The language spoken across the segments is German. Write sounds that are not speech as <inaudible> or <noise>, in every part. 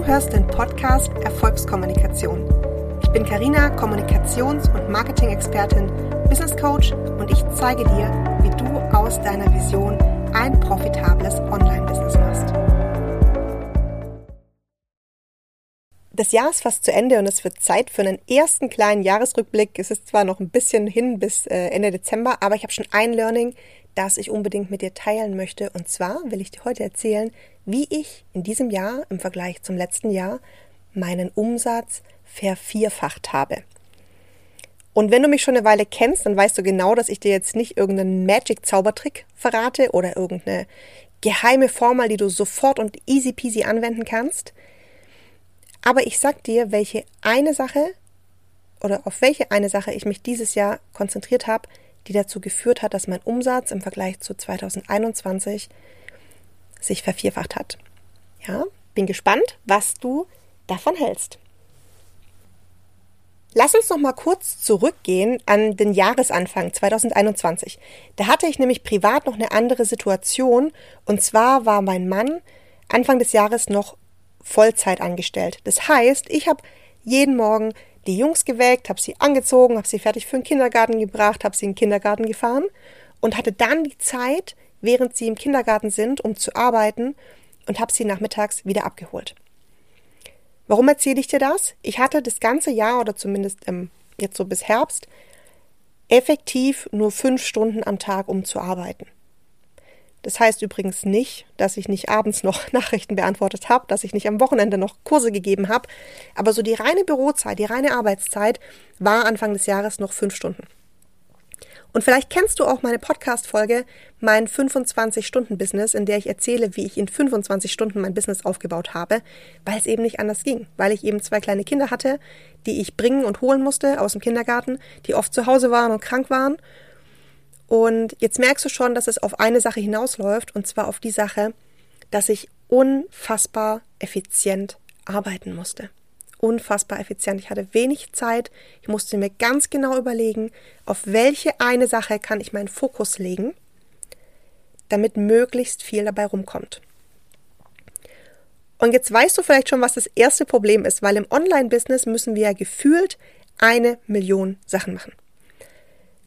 Du hörst den Podcast Erfolgskommunikation. Ich bin Karina, Kommunikations- und Marketing-Expertin, Business Coach und ich zeige dir, wie du aus deiner Vision ein profitables Online-Business machst. Das Jahr ist fast zu Ende und es wird Zeit für einen ersten kleinen Jahresrückblick. Es ist zwar noch ein bisschen hin bis äh, Ende Dezember, aber ich habe schon ein Learning, das ich unbedingt mit dir teilen möchte. Und zwar will ich dir heute erzählen, wie ich in diesem Jahr im Vergleich zum letzten Jahr meinen Umsatz vervierfacht habe. Und wenn du mich schon eine Weile kennst, dann weißt du genau, dass ich dir jetzt nicht irgendeinen Magic-Zaubertrick verrate oder irgendeine geheime Formel, die du sofort und easy peasy anwenden kannst. Aber ich sag dir, welche eine Sache oder auf welche eine Sache ich mich dieses Jahr konzentriert habe, die dazu geführt hat, dass mein Umsatz im Vergleich zu 2021 sich vervierfacht hat. Ja, bin gespannt, was du davon hältst. Lass uns noch mal kurz zurückgehen an den Jahresanfang 2021. Da hatte ich nämlich privat noch eine andere Situation und zwar war mein Mann Anfang des Jahres noch Vollzeit angestellt. Das heißt, ich habe jeden Morgen die Jungs geweckt, habe sie angezogen, habe sie fertig für den Kindergarten gebracht, habe sie in den Kindergarten gefahren und hatte dann die Zeit, während sie im Kindergarten sind, um zu arbeiten und habe sie nachmittags wieder abgeholt. Warum erzähle ich dir das? Ich hatte das ganze Jahr oder zumindest ähm, jetzt so bis Herbst effektiv nur fünf Stunden am Tag, um zu arbeiten. Das heißt übrigens nicht, dass ich nicht abends noch <laughs> Nachrichten beantwortet habe, dass ich nicht am Wochenende noch Kurse gegeben habe, aber so die reine Bürozeit, die reine Arbeitszeit war Anfang des Jahres noch fünf Stunden. Und vielleicht kennst du auch meine Podcast-Folge, mein 25-Stunden-Business, in der ich erzähle, wie ich in 25 Stunden mein Business aufgebaut habe, weil es eben nicht anders ging. Weil ich eben zwei kleine Kinder hatte, die ich bringen und holen musste aus dem Kindergarten, die oft zu Hause waren und krank waren und jetzt merkst du schon, dass es auf eine Sache hinausläuft, und zwar auf die Sache, dass ich unfassbar effizient arbeiten musste. Unfassbar effizient. Ich hatte wenig Zeit. Ich musste mir ganz genau überlegen, auf welche eine Sache kann ich meinen Fokus legen, damit möglichst viel dabei rumkommt. Und jetzt weißt du vielleicht schon, was das erste Problem ist, weil im Online-Business müssen wir ja gefühlt eine Million Sachen machen.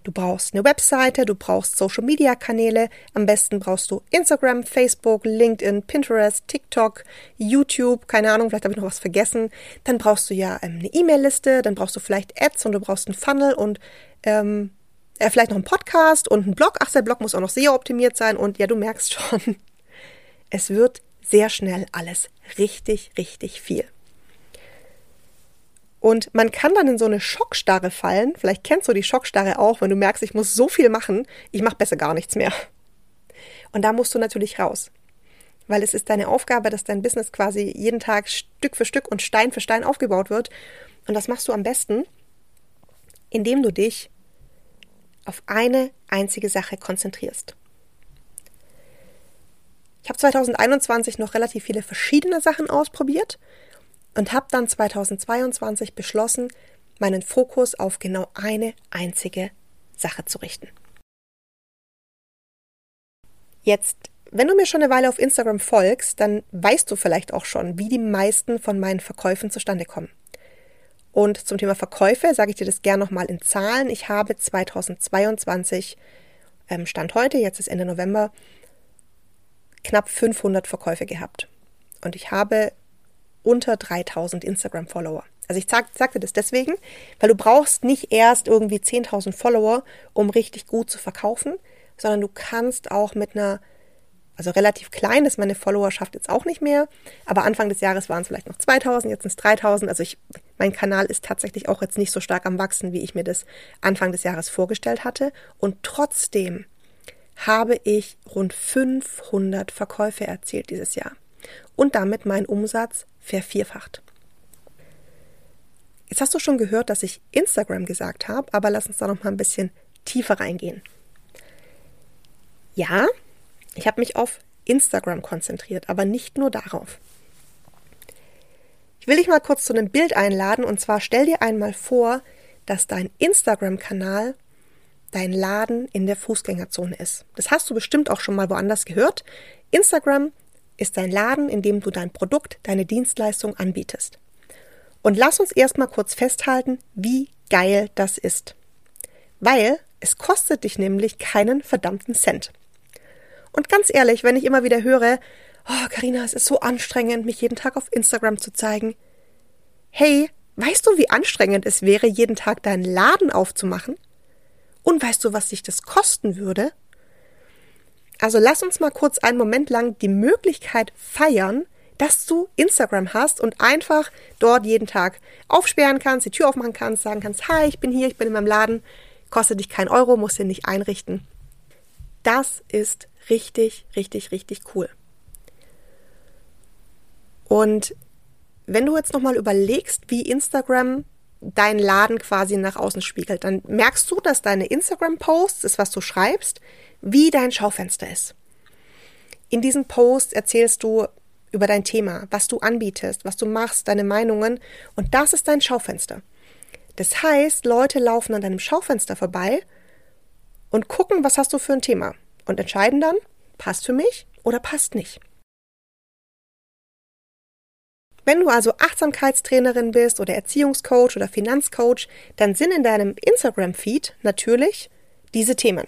Du brauchst eine Webseite, du brauchst Social Media Kanäle. Am besten brauchst du Instagram, Facebook, LinkedIn, Pinterest, TikTok, YouTube. Keine Ahnung, vielleicht habe ich noch was vergessen. Dann brauchst du ja ähm, eine E-Mail-Liste, dann brauchst du vielleicht Ads und du brauchst einen Funnel und ähm, äh, vielleicht noch einen Podcast und einen Blog. Ach, der Blog muss auch noch sehr optimiert sein. Und ja, du merkst <laughs> schon, es wird sehr schnell alles richtig, richtig viel. Und man kann dann in so eine Schockstarre fallen. Vielleicht kennst du die Schockstarre auch, wenn du merkst, ich muss so viel machen, ich mache besser gar nichts mehr. Und da musst du natürlich raus. Weil es ist deine Aufgabe, dass dein Business quasi jeden Tag Stück für Stück und Stein für Stein aufgebaut wird. Und das machst du am besten, indem du dich auf eine einzige Sache konzentrierst. Ich habe 2021 noch relativ viele verschiedene Sachen ausprobiert und habe dann 2022 beschlossen, meinen Fokus auf genau eine einzige Sache zu richten. Jetzt, wenn du mir schon eine Weile auf Instagram folgst, dann weißt du vielleicht auch schon, wie die meisten von meinen Verkäufen zustande kommen. Und zum Thema Verkäufe sage ich dir das gerne nochmal in Zahlen. Ich habe 2022, ähm, Stand heute, jetzt ist Ende November, knapp 500 Verkäufe gehabt. Und ich habe unter 3000 Instagram-Follower. Also ich sag, sagte das deswegen, weil du brauchst nicht erst irgendwie 10.000 Follower, um richtig gut zu verkaufen, sondern du kannst auch mit einer, also relativ klein ist meine Followerschaft jetzt auch nicht mehr, aber Anfang des Jahres waren es vielleicht noch 2000, jetzt sind es 3000. Also ich, mein Kanal ist tatsächlich auch jetzt nicht so stark am Wachsen, wie ich mir das Anfang des Jahres vorgestellt hatte. Und trotzdem habe ich rund 500 Verkäufe erzielt dieses Jahr und damit meinen Umsatz vervierfacht. Jetzt hast du schon gehört, dass ich Instagram gesagt habe, aber lass uns da noch mal ein bisschen tiefer reingehen. Ja, ich habe mich auf Instagram konzentriert, aber nicht nur darauf. Ich will dich mal kurz zu einem Bild einladen und zwar stell dir einmal vor, dass dein Instagram-Kanal dein Laden in der Fußgängerzone ist. Das hast du bestimmt auch schon mal woanders gehört. Instagram ist dein Laden, in dem du dein Produkt, deine Dienstleistung anbietest. Und lass uns erstmal kurz festhalten, wie geil das ist. Weil es kostet dich nämlich keinen verdammten Cent. Und ganz ehrlich, wenn ich immer wieder höre, oh Karina, es ist so anstrengend, mich jeden Tag auf Instagram zu zeigen. Hey, weißt du, wie anstrengend es wäre, jeden Tag deinen Laden aufzumachen? Und weißt du, was sich das kosten würde? Also lass uns mal kurz einen Moment lang die Möglichkeit feiern, dass du Instagram hast und einfach dort jeden Tag aufsperren kannst, die Tür aufmachen kannst, sagen kannst, hi, ich bin hier, ich bin in meinem Laden, kostet dich kein Euro, musst du nicht einrichten. Das ist richtig, richtig, richtig cool. Und wenn du jetzt nochmal überlegst, wie Instagram deinen Laden quasi nach außen spiegelt, dann merkst du, dass deine Instagram-Posts, das was du schreibst, wie dein Schaufenster ist. In diesen Posts erzählst du über dein Thema, was du anbietest, was du machst, deine Meinungen und das ist dein Schaufenster. Das heißt, Leute laufen an deinem Schaufenster vorbei und gucken, was hast du für ein Thema und entscheiden dann, passt für mich oder passt nicht. Wenn du also Achtsamkeitstrainerin bist oder Erziehungscoach oder Finanzcoach, dann sind in deinem Instagram-Feed natürlich diese Themen.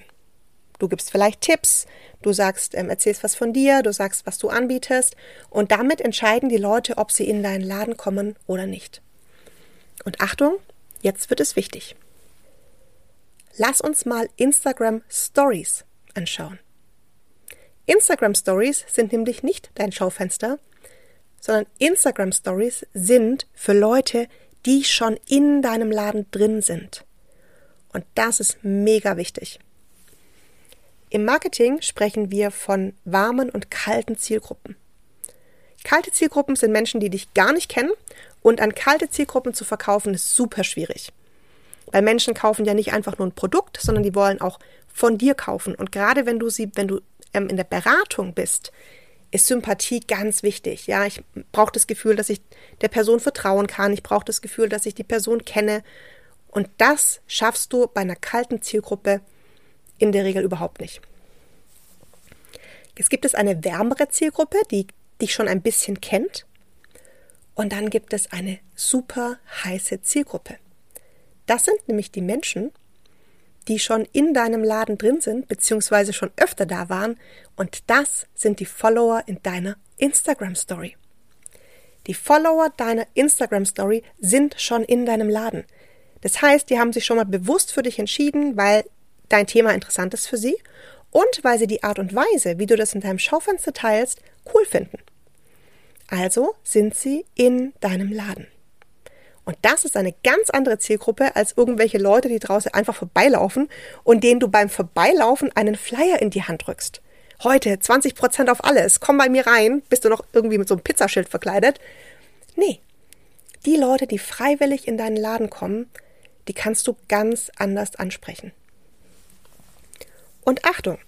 Du gibst vielleicht Tipps, du sagst, ähm, erzählst was von dir, du sagst, was du anbietest und damit entscheiden die Leute, ob sie in deinen Laden kommen oder nicht. Und Achtung, jetzt wird es wichtig. Lass uns mal Instagram Stories anschauen. Instagram Stories sind nämlich nicht dein Schaufenster, sondern Instagram Stories sind für Leute, die schon in deinem Laden drin sind. Und das ist mega wichtig. Im Marketing sprechen wir von warmen und kalten Zielgruppen. Kalte Zielgruppen sind Menschen, die dich gar nicht kennen und an kalte Zielgruppen zu verkaufen ist super schwierig. Weil Menschen kaufen ja nicht einfach nur ein Produkt, sondern die wollen auch von dir kaufen. Und gerade wenn du sie, wenn du ähm, in der Beratung bist, ist Sympathie ganz wichtig. Ja, ich brauche das Gefühl, dass ich der Person vertrauen kann. Ich brauche das Gefühl, dass ich die Person kenne. Und das schaffst du bei einer kalten Zielgruppe in der Regel überhaupt nicht. Es gibt es eine wärmere Zielgruppe, die dich schon ein bisschen kennt. Und dann gibt es eine super heiße Zielgruppe. Das sind nämlich die Menschen, die schon in deinem Laden drin sind, beziehungsweise schon öfter da waren. Und das sind die Follower in deiner Instagram Story. Die Follower deiner Instagram Story sind schon in deinem Laden. Das heißt, die haben sich schon mal bewusst für dich entschieden, weil dein Thema interessant ist für sie und weil sie die Art und Weise, wie du das in deinem Schaufenster teilst, cool finden. Also sind sie in deinem Laden. Und das ist eine ganz andere Zielgruppe als irgendwelche Leute, die draußen einfach vorbeilaufen und denen du beim Vorbeilaufen einen Flyer in die Hand drückst. Heute 20% auf alles, komm bei mir rein, bist du noch irgendwie mit so einem Pizzaschild verkleidet? Nee. Die Leute, die freiwillig in deinen Laden kommen, die kannst du ganz anders ansprechen. Und Achtung,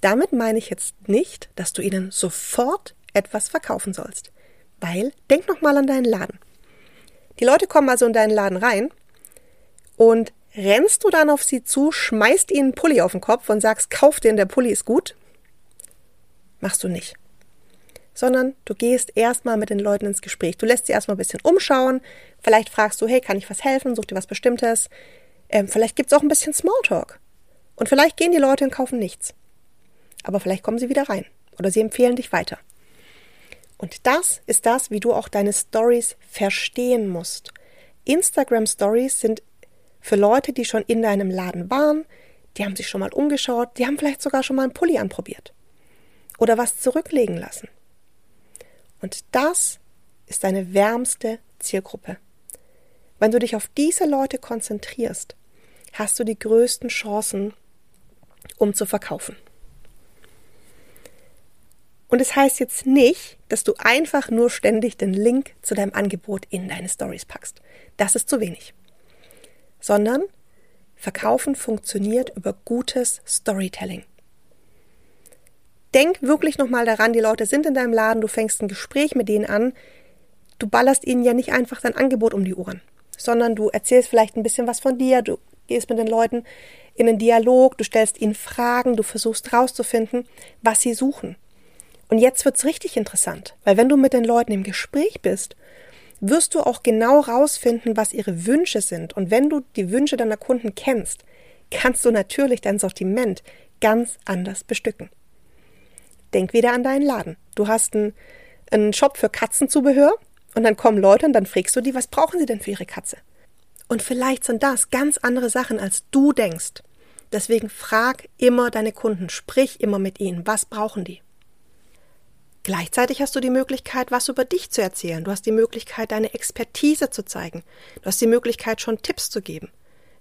damit meine ich jetzt nicht, dass du ihnen sofort etwas verkaufen sollst. Weil, denk nochmal an deinen Laden. Die Leute kommen also in deinen Laden rein und rennst du dann auf sie zu, schmeißt ihnen einen Pulli auf den Kopf und sagst, kauf den, der Pulli ist gut. Machst du nicht. Sondern du gehst erstmal mit den Leuten ins Gespräch. Du lässt sie erstmal ein bisschen umschauen. Vielleicht fragst du, hey, kann ich was helfen? Such dir was Bestimmtes. Ähm, vielleicht gibt's auch ein bisschen Smalltalk. Und vielleicht gehen die Leute und kaufen nichts. Aber vielleicht kommen sie wieder rein oder sie empfehlen dich weiter. Und das ist das, wie du auch deine Stories verstehen musst. Instagram Stories sind für Leute, die schon in deinem Laden waren, die haben sich schon mal umgeschaut, die haben vielleicht sogar schon mal einen Pulli anprobiert oder was zurücklegen lassen. Und das ist deine wärmste Zielgruppe. Wenn du dich auf diese Leute konzentrierst, hast du die größten Chancen, um zu verkaufen. Und es das heißt jetzt nicht, dass du einfach nur ständig den Link zu deinem Angebot in deine Stories packst. Das ist zu wenig. Sondern Verkaufen funktioniert über gutes Storytelling. Denk wirklich nochmal daran, die Leute sind in deinem Laden, du fängst ein Gespräch mit denen an. Du ballerst ihnen ja nicht einfach dein Angebot um die Ohren, sondern du erzählst vielleicht ein bisschen was von dir, du gehst mit den Leuten in einen Dialog, du stellst ihnen Fragen, du versuchst herauszufinden, was sie suchen. Und jetzt wird's richtig interessant, weil wenn du mit den Leuten im Gespräch bist, wirst du auch genau rausfinden, was ihre Wünsche sind. Und wenn du die Wünsche deiner Kunden kennst, kannst du natürlich dein Sortiment ganz anders bestücken. Denk wieder an deinen Laden. Du hast einen, einen Shop für Katzenzubehör und dann kommen Leute und dann fragst du die, was brauchen sie denn für ihre Katze? Und vielleicht sind das ganz andere Sachen, als du denkst. Deswegen frag immer deine Kunden, sprich immer mit ihnen, was brauchen die? Gleichzeitig hast du die Möglichkeit, was über dich zu erzählen. Du hast die Möglichkeit, deine Expertise zu zeigen. Du hast die Möglichkeit, schon Tipps zu geben.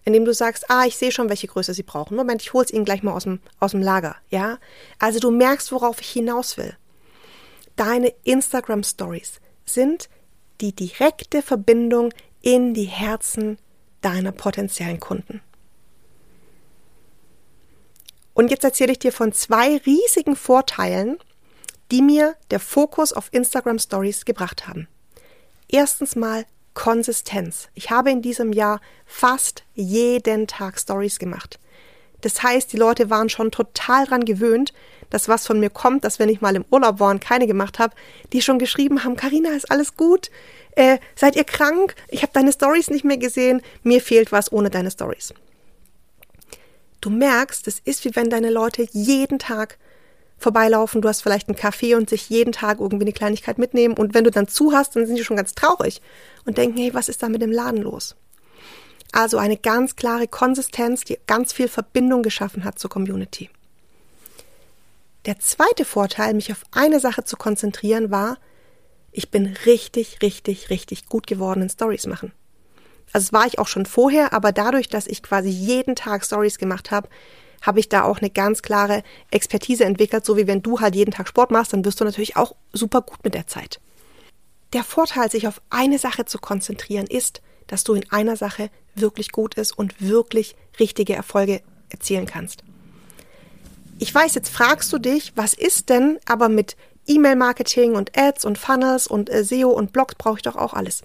Indem du sagst, ah, ich sehe schon, welche Größe sie brauchen. Moment, ich hole es ihnen gleich mal aus dem, aus dem Lager. Ja? Also du merkst, worauf ich hinaus will. Deine Instagram Stories sind die direkte Verbindung in die Herzen deiner potenziellen Kunden. Und jetzt erzähle ich dir von zwei riesigen Vorteilen, die mir der Fokus auf Instagram Stories gebracht haben. Erstens mal Konsistenz. Ich habe in diesem Jahr fast jeden Tag Stories gemacht. Das heißt, die Leute waren schon total dran gewöhnt, dass was von mir kommt, dass wenn ich mal im Urlaub war und keine gemacht habe, die schon geschrieben haben, Karina, ist alles gut? Äh, seid ihr krank? Ich habe deine Stories nicht mehr gesehen. Mir fehlt was ohne deine Stories. Du merkst, es ist wie wenn deine Leute jeden Tag vorbeilaufen, du hast vielleicht einen Kaffee und sich jeden Tag irgendwie eine Kleinigkeit mitnehmen und wenn du dann zu hast, dann sind die schon ganz traurig und denken, hey, was ist da mit dem Laden los? Also eine ganz klare Konsistenz, die ganz viel Verbindung geschaffen hat zur Community. Der zweite Vorteil, mich auf eine Sache zu konzentrieren, war, ich bin richtig, richtig, richtig gut geworden in Stories machen. Also das war ich auch schon vorher, aber dadurch, dass ich quasi jeden Tag Stories gemacht habe, habe ich da auch eine ganz klare Expertise entwickelt, so wie wenn du halt jeden Tag Sport machst, dann wirst du natürlich auch super gut mit der Zeit. Der Vorteil, sich auf eine Sache zu konzentrieren, ist, dass du in einer Sache wirklich gut ist und wirklich richtige Erfolge erzielen kannst. Ich weiß, jetzt fragst du dich, was ist denn aber mit E-Mail-Marketing und Ads und Funnels und äh, SEO und Blogs brauche ich doch auch alles.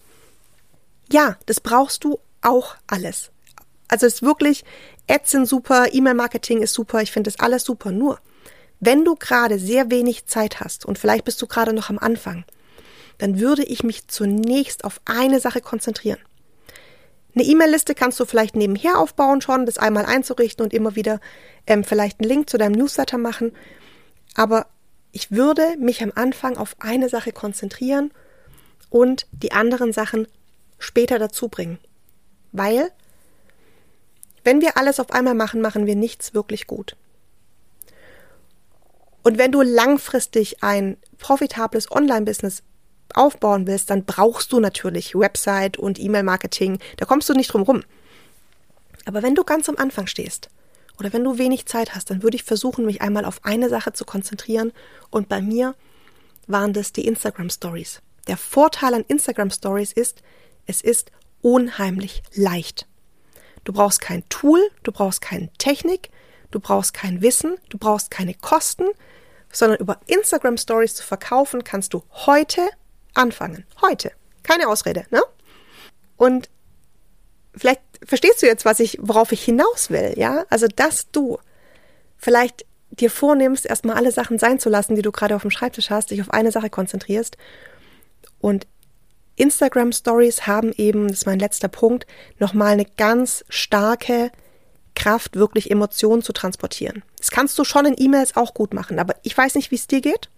Ja, das brauchst du auch alles. Also ist wirklich, Ads sind super, E-Mail-Marketing ist super, ich finde das alles super. Nur, wenn du gerade sehr wenig Zeit hast und vielleicht bist du gerade noch am Anfang, dann würde ich mich zunächst auf eine Sache konzentrieren. Eine E-Mail-Liste kannst du vielleicht nebenher aufbauen schon, das einmal einzurichten und immer wieder ähm, vielleicht einen Link zu deinem Newsletter machen. Aber ich würde mich am Anfang auf eine Sache konzentrieren und die anderen Sachen später dazu bringen. Weil wenn wir alles auf einmal machen, machen wir nichts wirklich gut. Und wenn du langfristig ein profitables Online-Business aufbauen willst, dann brauchst du natürlich Website und E-Mail-Marketing. Da kommst du nicht drum rum. Aber wenn du ganz am Anfang stehst oder wenn du wenig Zeit hast, dann würde ich versuchen, mich einmal auf eine Sache zu konzentrieren. Und bei mir waren das die Instagram Stories. Der Vorteil an Instagram Stories ist, es ist unheimlich leicht. Du brauchst kein Tool, du brauchst keine Technik, du brauchst kein Wissen, du brauchst keine Kosten, sondern über Instagram Stories zu verkaufen kannst du heute anfangen. Heute. Keine Ausrede, ne? Und vielleicht verstehst du jetzt, was ich, worauf ich hinaus will, ja? Also, dass du vielleicht dir vornimmst, erstmal alle Sachen sein zu lassen, die du gerade auf dem Schreibtisch hast, dich auf eine Sache konzentrierst und Instagram Stories haben eben, das ist mein letzter Punkt, nochmal eine ganz starke Kraft, wirklich Emotionen zu transportieren. Das kannst du schon in E-Mails auch gut machen, aber ich weiß nicht, wie es dir geht.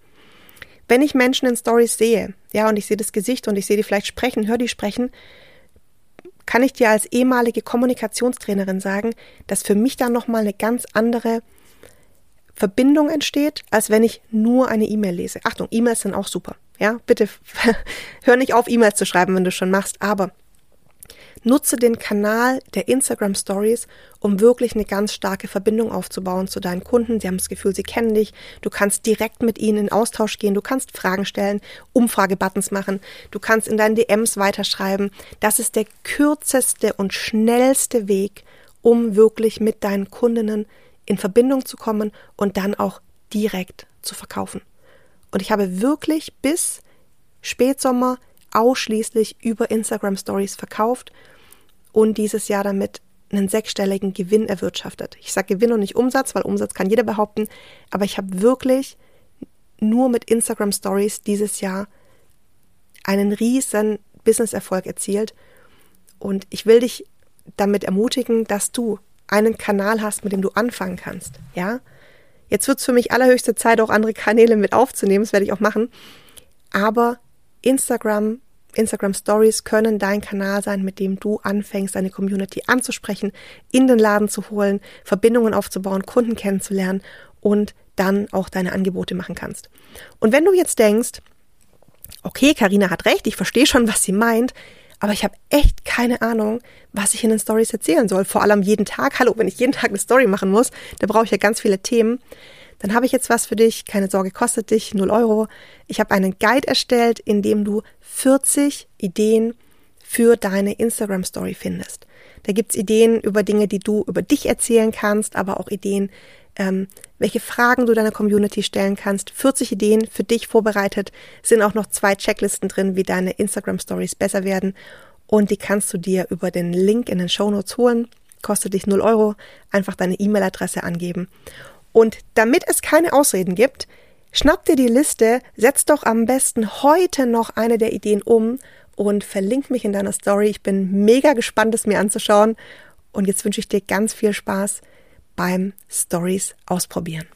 Wenn ich Menschen in Stories sehe, ja, und ich sehe das Gesicht und ich sehe die vielleicht sprechen, höre die sprechen, kann ich dir als ehemalige Kommunikationstrainerin sagen, dass für mich dann nochmal eine ganz andere Verbindung entsteht, als wenn ich nur eine E-Mail lese. Achtung, E-Mails sind auch super. Ja, bitte <laughs> hör nicht auf, E-Mails zu schreiben, wenn du schon machst, aber nutze den Kanal der Instagram Stories, um wirklich eine ganz starke Verbindung aufzubauen zu deinen Kunden. Sie haben das Gefühl, sie kennen dich. Du kannst direkt mit ihnen in Austausch gehen. Du kannst Fragen stellen, Umfragebuttons machen. Du kannst in deinen DMs weiterschreiben. Das ist der kürzeste und schnellste Weg, um wirklich mit deinen Kundinnen in Verbindung zu kommen und dann auch direkt zu verkaufen. Und ich habe wirklich bis Spätsommer ausschließlich über Instagram Stories verkauft und dieses Jahr damit einen sechsstelligen Gewinn erwirtschaftet. Ich sage Gewinn und nicht Umsatz, weil Umsatz kann jeder behaupten, aber ich habe wirklich nur mit Instagram Stories dieses Jahr einen riesen Business-Erfolg erzielt. Und ich will dich damit ermutigen, dass du einen Kanal hast, mit dem du anfangen kannst. Ja? Jetzt wird es für mich allerhöchste Zeit, auch andere Kanäle mit aufzunehmen. Das werde ich auch machen. Aber Instagram, Instagram Stories können dein Kanal sein, mit dem du anfängst, deine Community anzusprechen, in den Laden zu holen, Verbindungen aufzubauen, Kunden kennenzulernen und dann auch deine Angebote machen kannst. Und wenn du jetzt denkst, okay, Karina hat recht, ich verstehe schon, was sie meint, aber ich habe echt keine Ahnung, was ich in den Stories erzählen soll. Vor allem jeden Tag. Hallo, wenn ich jeden Tag eine Story machen muss, da brauche ich ja ganz viele Themen. Dann habe ich jetzt was für dich. Keine Sorge, kostet dich 0 Euro. Ich habe einen Guide erstellt, in dem du 40 Ideen für deine Instagram Story findest. Da gibt's Ideen über Dinge, die du über dich erzählen kannst, aber auch Ideen, ähm, welche Fragen du deiner Community stellen kannst. 40 Ideen für dich vorbereitet, sind auch noch zwei Checklisten drin, wie deine Instagram Stories besser werden. Und die kannst du dir über den Link in den Show Notes holen. Kostet dich 0 Euro. Einfach deine E-Mail-Adresse angeben. Und damit es keine Ausreden gibt, schnapp dir die Liste, setz doch am besten heute noch eine der Ideen um und verlink mich in deiner Story. Ich bin mega gespannt, es mir anzuschauen. Und jetzt wünsche ich dir ganz viel Spaß beim Stories ausprobieren.